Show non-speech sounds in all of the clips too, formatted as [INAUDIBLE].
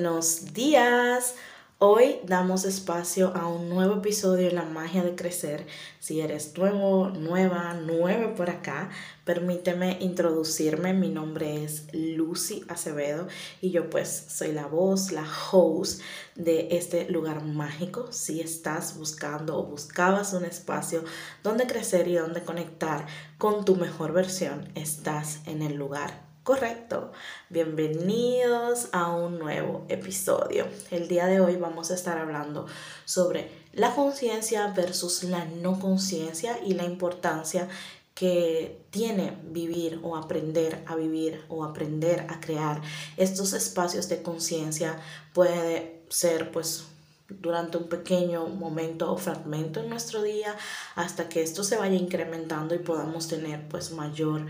Buenos días. Hoy damos espacio a un nuevo episodio de La magia de crecer. Si eres nuevo, nueva, nueve por acá, permíteme introducirme. Mi nombre es Lucy Acevedo y yo pues soy la voz, la host de este lugar mágico. Si estás buscando o buscabas un espacio donde crecer y donde conectar con tu mejor versión, estás en el lugar Correcto, bienvenidos a un nuevo episodio. El día de hoy vamos a estar hablando sobre la conciencia versus la no conciencia y la importancia que tiene vivir o aprender a vivir o aprender a crear. Estos espacios de conciencia puede ser pues durante un pequeño momento o fragmento en nuestro día hasta que esto se vaya incrementando y podamos tener pues mayor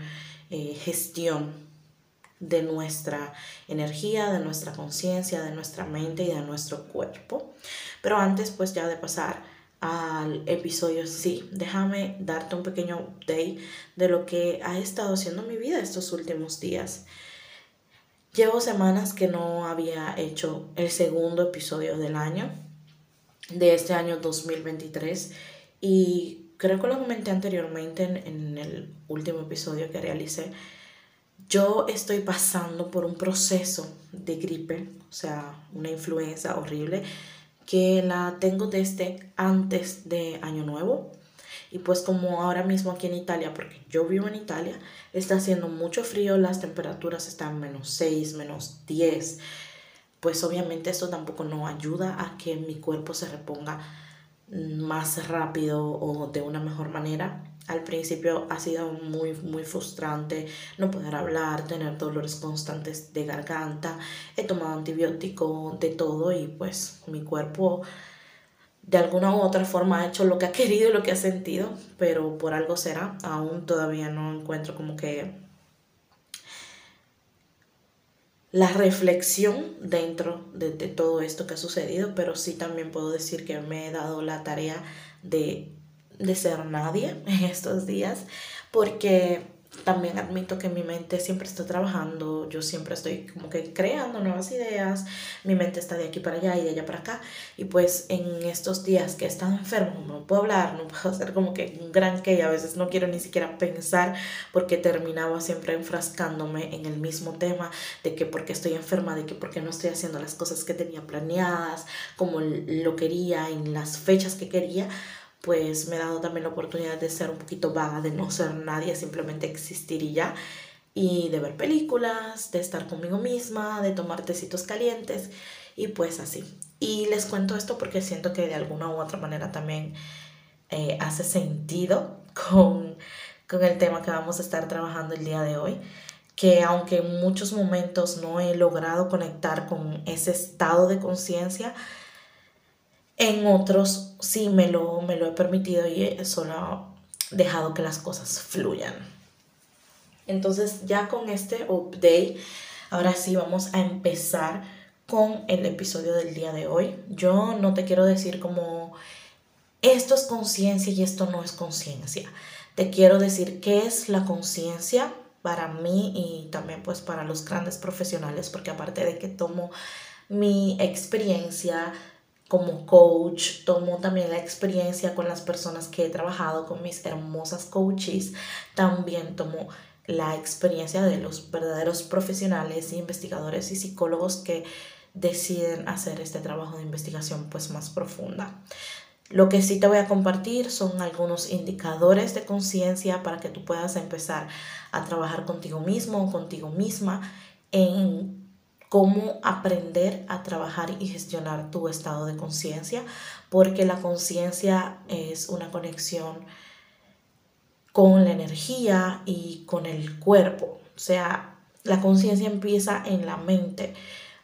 eh, gestión de nuestra energía, de nuestra conciencia, de nuestra mente y de nuestro cuerpo. Pero antes pues ya de pasar al episodio, sí, déjame darte un pequeño update de lo que ha estado haciendo mi vida estos últimos días. Llevo semanas que no había hecho el segundo episodio del año, de este año 2023, y creo que lo comenté anteriormente en, en el último episodio que realicé yo estoy pasando por un proceso de gripe, o sea, una influenza horrible, que la tengo desde antes de Año Nuevo. Y pues como ahora mismo aquí en Italia, porque yo vivo en Italia, está haciendo mucho frío, las temperaturas están menos 6, menos 10, pues obviamente esto tampoco no ayuda a que mi cuerpo se reponga más rápido o de una mejor manera. Al principio ha sido muy, muy frustrante no poder hablar, tener dolores constantes de garganta. He tomado antibiótico, de todo y pues mi cuerpo de alguna u otra forma ha hecho lo que ha querido y lo que ha sentido, pero por algo será. Aún todavía no encuentro como que la reflexión dentro de, de, todo esto que ha sucedido, pero sí también puedo decir que me he dado la tarea de de ser nadie en estos días, porque también admito que mi mente siempre está trabajando, yo siempre estoy como que creando nuevas ideas, mi mente está de aquí para allá y de allá para acá, y pues en estos días que he estado enfermo, no puedo hablar, no puedo [LAUGHS] hacer como que un gran que, a veces no quiero ni siquiera pensar porque terminaba siempre enfrascándome en el mismo tema de que porque estoy enferma, de que porque no estoy haciendo las cosas que tenía planeadas, como lo quería, en las fechas que quería, pues me he dado también la oportunidad de ser un poquito vaga, de no ser nadie, simplemente existir y ya. Y de ver películas, de estar conmigo misma, de tomar tecitos calientes y pues así. Y les cuento esto porque siento que de alguna u otra manera también eh, hace sentido [LAUGHS] con, con el tema que vamos a estar trabajando el día de hoy que aunque en muchos momentos no he logrado conectar con ese estado de conciencia, en otros sí me lo, me lo he permitido y solo he dejado que las cosas fluyan. Entonces ya con este update, ahora sí vamos a empezar con el episodio del día de hoy. Yo no te quiero decir como esto es conciencia y esto no es conciencia. Te quiero decir qué es la conciencia para mí y también pues para los grandes profesionales, porque aparte de que tomo mi experiencia como coach, tomo también la experiencia con las personas que he trabajado, con mis hermosas coaches, también tomo la experiencia de los verdaderos profesionales, investigadores y psicólogos que deciden hacer este trabajo de investigación pues más profunda. Lo que sí te voy a compartir son algunos indicadores de conciencia para que tú puedas empezar a trabajar contigo mismo o contigo misma en cómo aprender a trabajar y gestionar tu estado de conciencia, porque la conciencia es una conexión con la energía y con el cuerpo. O sea, la conciencia empieza en la mente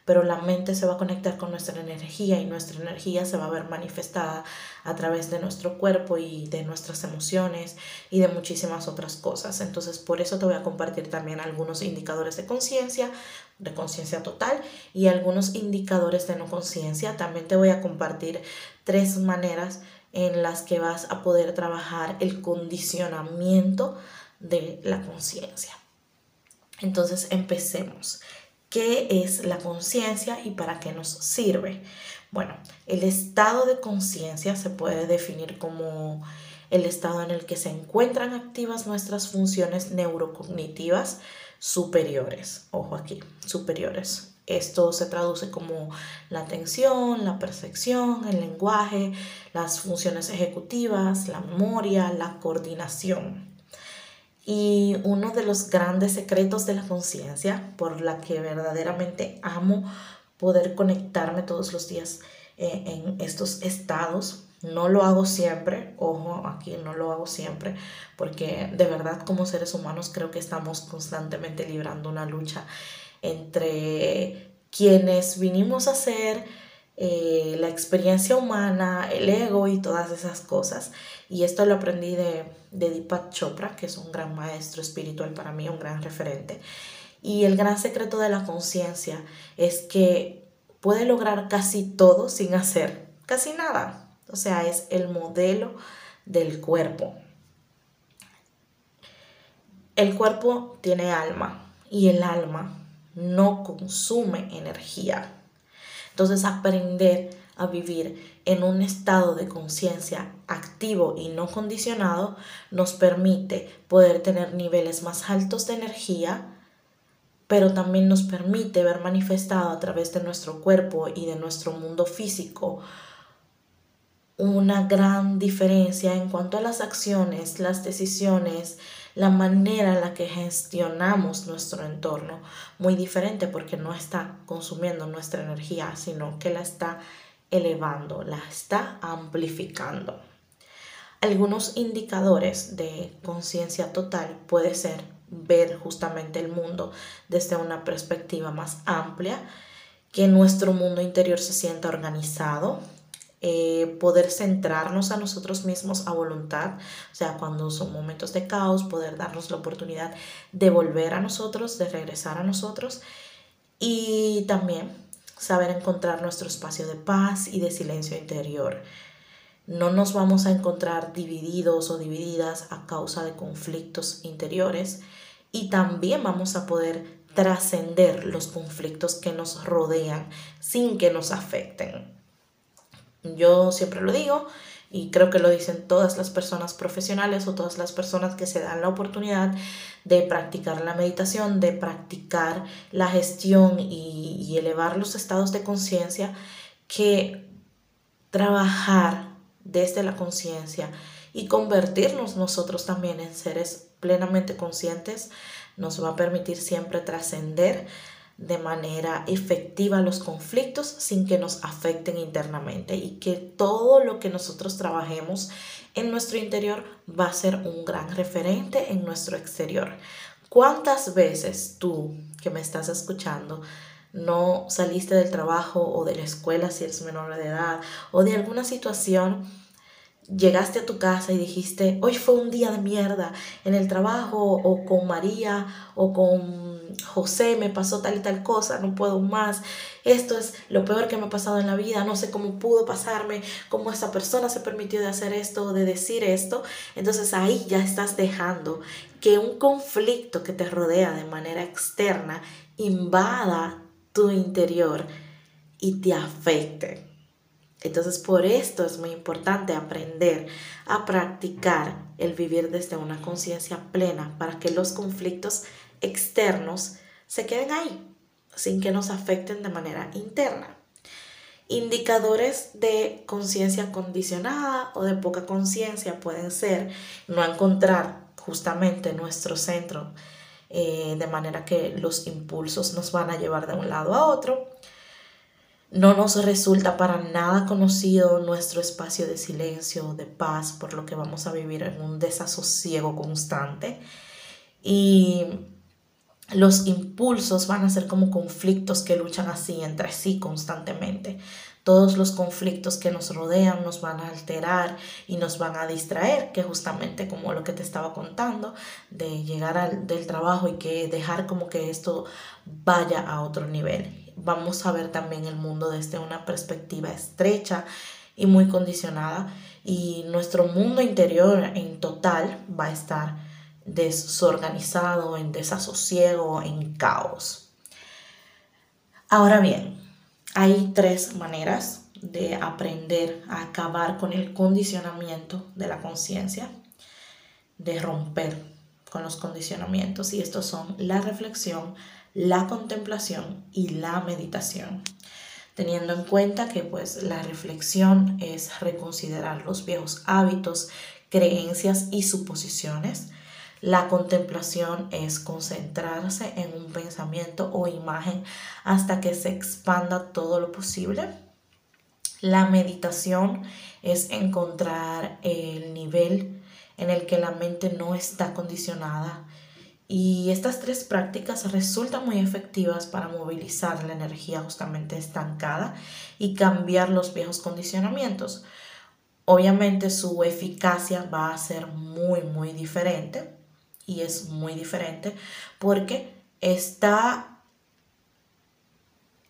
pero la mente se va a conectar con nuestra energía y nuestra energía se va a ver manifestada a través de nuestro cuerpo y de nuestras emociones y de muchísimas otras cosas. Entonces, por eso te voy a compartir también algunos indicadores de conciencia, de conciencia total y algunos indicadores de no conciencia. También te voy a compartir tres maneras en las que vas a poder trabajar el condicionamiento de la conciencia. Entonces, empecemos. ¿Qué es la conciencia y para qué nos sirve? Bueno, el estado de conciencia se puede definir como el estado en el que se encuentran activas nuestras funciones neurocognitivas superiores. Ojo aquí, superiores. Esto se traduce como la atención, la percepción, el lenguaje, las funciones ejecutivas, la memoria, la coordinación. Y uno de los grandes secretos de la conciencia, por la que verdaderamente amo poder conectarme todos los días eh, en estos estados, no lo hago siempre, ojo, aquí no lo hago siempre, porque de verdad como seres humanos creo que estamos constantemente librando una lucha entre quienes vinimos a ser eh, la experiencia humana, el ego y todas esas cosas. Y esto lo aprendí de, de Deepak Chopra, que es un gran maestro espiritual para mí, un gran referente. Y el gran secreto de la conciencia es que puede lograr casi todo sin hacer casi nada. O sea, es el modelo del cuerpo. El cuerpo tiene alma y el alma no consume energía. Entonces aprender a vivir en un estado de conciencia activo y no condicionado nos permite poder tener niveles más altos de energía, pero también nos permite ver manifestado a través de nuestro cuerpo y de nuestro mundo físico una gran diferencia en cuanto a las acciones, las decisiones, la manera en la que gestionamos nuestro entorno. Muy diferente porque no está consumiendo nuestra energía, sino que la está elevando, la está amplificando. Algunos indicadores de conciencia total puede ser ver justamente el mundo desde una perspectiva más amplia, que nuestro mundo interior se sienta organizado, eh, poder centrarnos a nosotros mismos a voluntad, o sea, cuando son momentos de caos, poder darnos la oportunidad de volver a nosotros, de regresar a nosotros y también saber encontrar nuestro espacio de paz y de silencio interior. No nos vamos a encontrar divididos o divididas a causa de conflictos interiores y también vamos a poder trascender los conflictos que nos rodean sin que nos afecten. Yo siempre lo digo y creo que lo dicen todas las personas profesionales o todas las personas que se dan la oportunidad de practicar la meditación, de practicar la gestión y, elevar los estados de conciencia, que trabajar desde la conciencia y convertirnos nosotros también en seres plenamente conscientes nos va a permitir siempre trascender de manera efectiva los conflictos sin que nos afecten internamente y que todo lo que nosotros trabajemos en nuestro interior va a ser un gran referente en nuestro exterior. ¿Cuántas veces tú que me estás escuchando no saliste del trabajo o de la escuela si eres menor de edad o de alguna situación llegaste a tu casa y dijiste, hoy fue un día de mierda en el trabajo o con María o con José, me pasó tal y tal cosa, no puedo más, esto es lo peor que me ha pasado en la vida, no sé cómo pudo pasarme, cómo esa persona se permitió de hacer esto de decir esto, entonces ahí ya estás dejando que un conflicto que te rodea de manera externa invada tu interior y te afecte. Entonces por esto es muy importante aprender a practicar el vivir desde una conciencia plena para que los conflictos externos se queden ahí sin que nos afecten de manera interna. Indicadores de conciencia condicionada o de poca conciencia pueden ser no encontrar justamente nuestro centro eh, de manera que los impulsos nos van a llevar de un lado a otro, no nos resulta para nada conocido nuestro espacio de silencio, de paz, por lo que vamos a vivir en un desasosiego constante. Y los impulsos van a ser como conflictos que luchan así entre sí constantemente. Todos los conflictos que nos rodean nos van a alterar y nos van a distraer, que justamente como lo que te estaba contando, de llegar al, del trabajo y que dejar como que esto vaya a otro nivel vamos a ver también el mundo desde una perspectiva estrecha y muy condicionada y nuestro mundo interior en total va a estar desorganizado, en desasosiego, en caos. Ahora bien, hay tres maneras de aprender a acabar con el condicionamiento de la conciencia, de romper con los condicionamientos y estos son la reflexión, la contemplación y la meditación. Teniendo en cuenta que pues la reflexión es reconsiderar los viejos hábitos, creencias y suposiciones. La contemplación es concentrarse en un pensamiento o imagen hasta que se expanda todo lo posible. La meditación es encontrar el nivel en el que la mente no está condicionada. Y estas tres prácticas resultan muy efectivas para movilizar la energía justamente estancada y cambiar los viejos condicionamientos. Obviamente su eficacia va a ser muy, muy diferente y es muy diferente porque está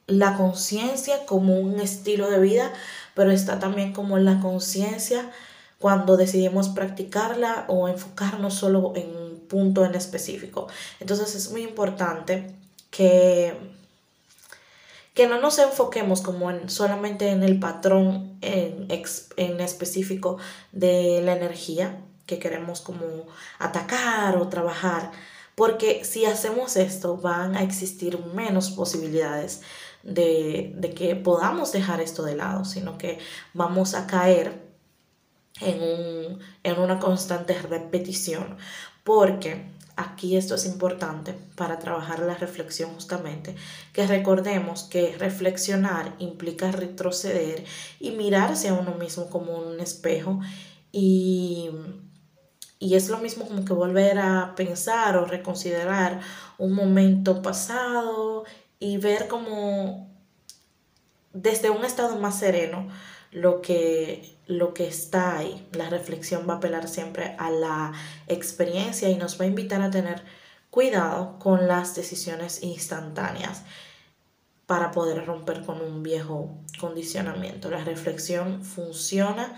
la conciencia como un estilo de vida, pero está también como la conciencia cuando decidimos practicarla o enfocarnos solo en un punto en específico. Entonces es muy importante que, que no nos enfoquemos como en, solamente en el patrón en, en específico de la energía que queremos como atacar o trabajar, porque si hacemos esto van a existir menos posibilidades de, de que podamos dejar esto de lado, sino que vamos a caer en, en una constante repetición, porque aquí esto es importante para trabajar la reflexión justamente, que recordemos que reflexionar implica retroceder y mirarse a uno mismo como un espejo y, y es lo mismo como que volver a pensar o reconsiderar un momento pasado y ver como desde un estado más sereno lo que lo que está ahí. La reflexión va a apelar siempre a la experiencia y nos va a invitar a tener cuidado con las decisiones instantáneas para poder romper con un viejo condicionamiento. La reflexión funciona,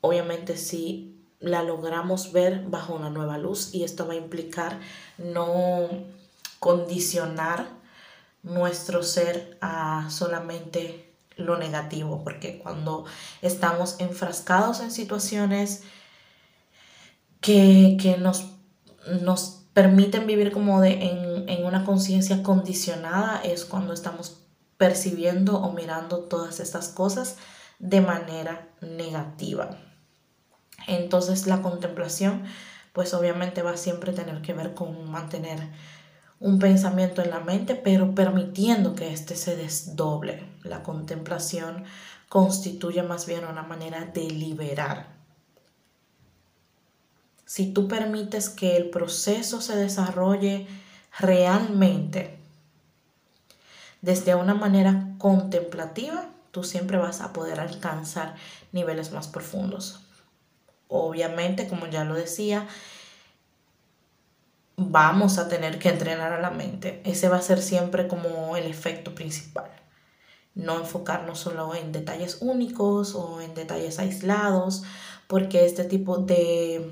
obviamente, si la logramos ver bajo una nueva luz y esto va a implicar no condicionar nuestro ser a solamente lo negativo, porque cuando estamos enfrascados en situaciones que, nos, nos, permiten vivir como de, en, en una conciencia condicionada, es cuando estamos percibiendo o mirando todas estas cosas de manera negativa. Entonces la contemplación, pues obviamente va a siempre tener que ver con mantener un pensamiento en la mente, pero permitiendo que éste se desdoble. La contemplación constituye más bien una manera de liberar. Si tú permites que el proceso se desarrolle realmente desde una manera contemplativa, tú siempre vas a poder alcanzar niveles más profundos. Obviamente, como ya lo decía, vamos a tener que entrenar a la mente. Ese va a ser siempre como el efecto principal. No enfocarnos solo en detalles únicos o en detalles aislados, porque este tipo de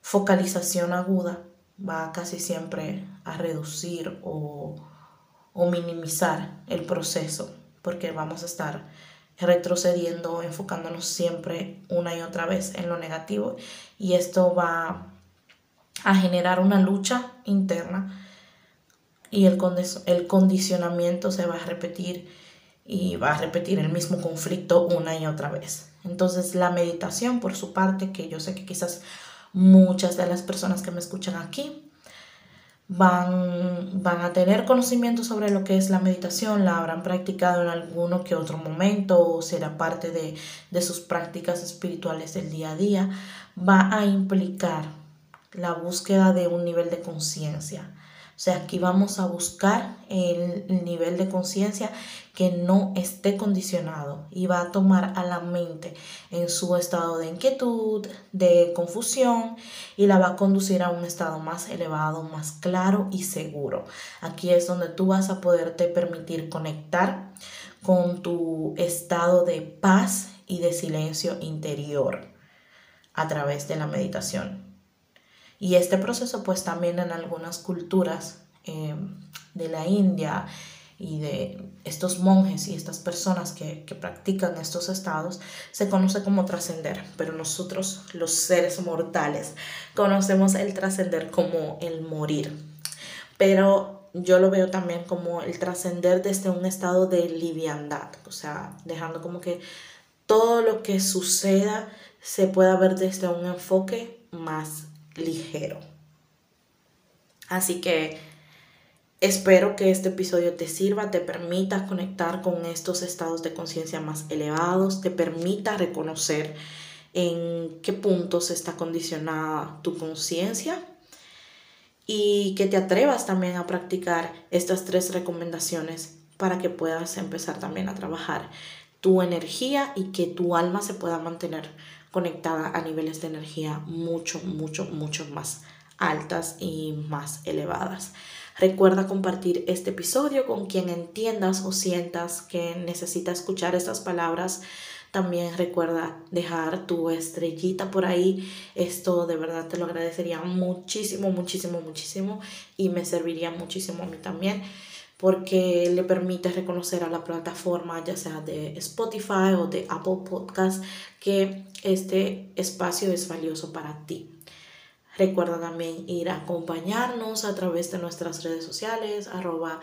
focalización aguda va casi siempre a reducir o, o minimizar el proceso, porque vamos a estar retrocediendo, enfocándonos siempre una y otra vez en lo negativo y esto va a generar una lucha interna y el, el condicionamiento se va a repetir y va a repetir el mismo conflicto una y otra vez. Entonces la meditación, por su parte, que yo sé que quizás muchas de las personas que me escuchan aquí van, van a tener conocimiento sobre lo que es la meditación, la habrán practicado en alguno que otro momento o será parte de, de sus prácticas espirituales del día a día, va a implicar la búsqueda de un nivel de conciencia. O sea, aquí vamos a buscar el nivel de conciencia que no esté condicionado y va a tomar a la mente en su estado de inquietud, de confusión y la va a conducir a un estado más elevado, más claro y seguro. Aquí es donde tú vas a poderte permitir conectar con tu estado de paz y de silencio interior a través de la meditación. Y este proceso pues también en algunas culturas em, de la India, y de estos monjes y estas personas que, que practican estos estados se conoce como trascender, pero nosotros los seres mortales conocemos el trascender como el morir. Pero yo lo veo también como el trascender desde un estado de liviandad, o sea, dejando como que todo lo que suceda se pueda ver desde un enfoque más ligero. Así que espero que este episodio te sirva, te permita conectar con estos estados de conciencia más elevados, te permita reconocer en qué puntos está condicionada tu conciencia y que te atrevas también a practicar estas tres recomendaciones para que puedas empezar también a trabajar tu energía y que tu alma se pueda mantener conectada a niveles de energía mucho, mucho, mucho más altas y más elevadas. Recuerda compartir este episodio con quien entiendas o sientas que necesita escuchar estas palabras. También recuerda dejar tu estrellita por ahí. Esto de verdad te lo agradecería muchísimo, muchísimo, muchísimo y me serviría muchísimo a mí también porque le permite reconocer a la plataforma, ya sea de Spotify o de Apple Podcast, que este espacio es valioso para ti. Recuerda también ir a acompañarnos a través de nuestras redes sociales, arroba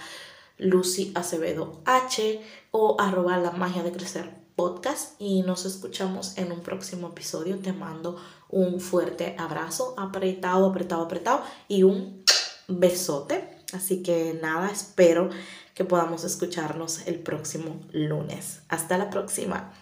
Lucy Acevedo H o arroba la magia de crecer podcast y nos escuchamos en un próximo episodio. Te mando un fuerte abrazo, apretado, apretado, apretado y un besote. Así que nada, espero que podamos escucharnos el próximo lunes. Hasta la próxima.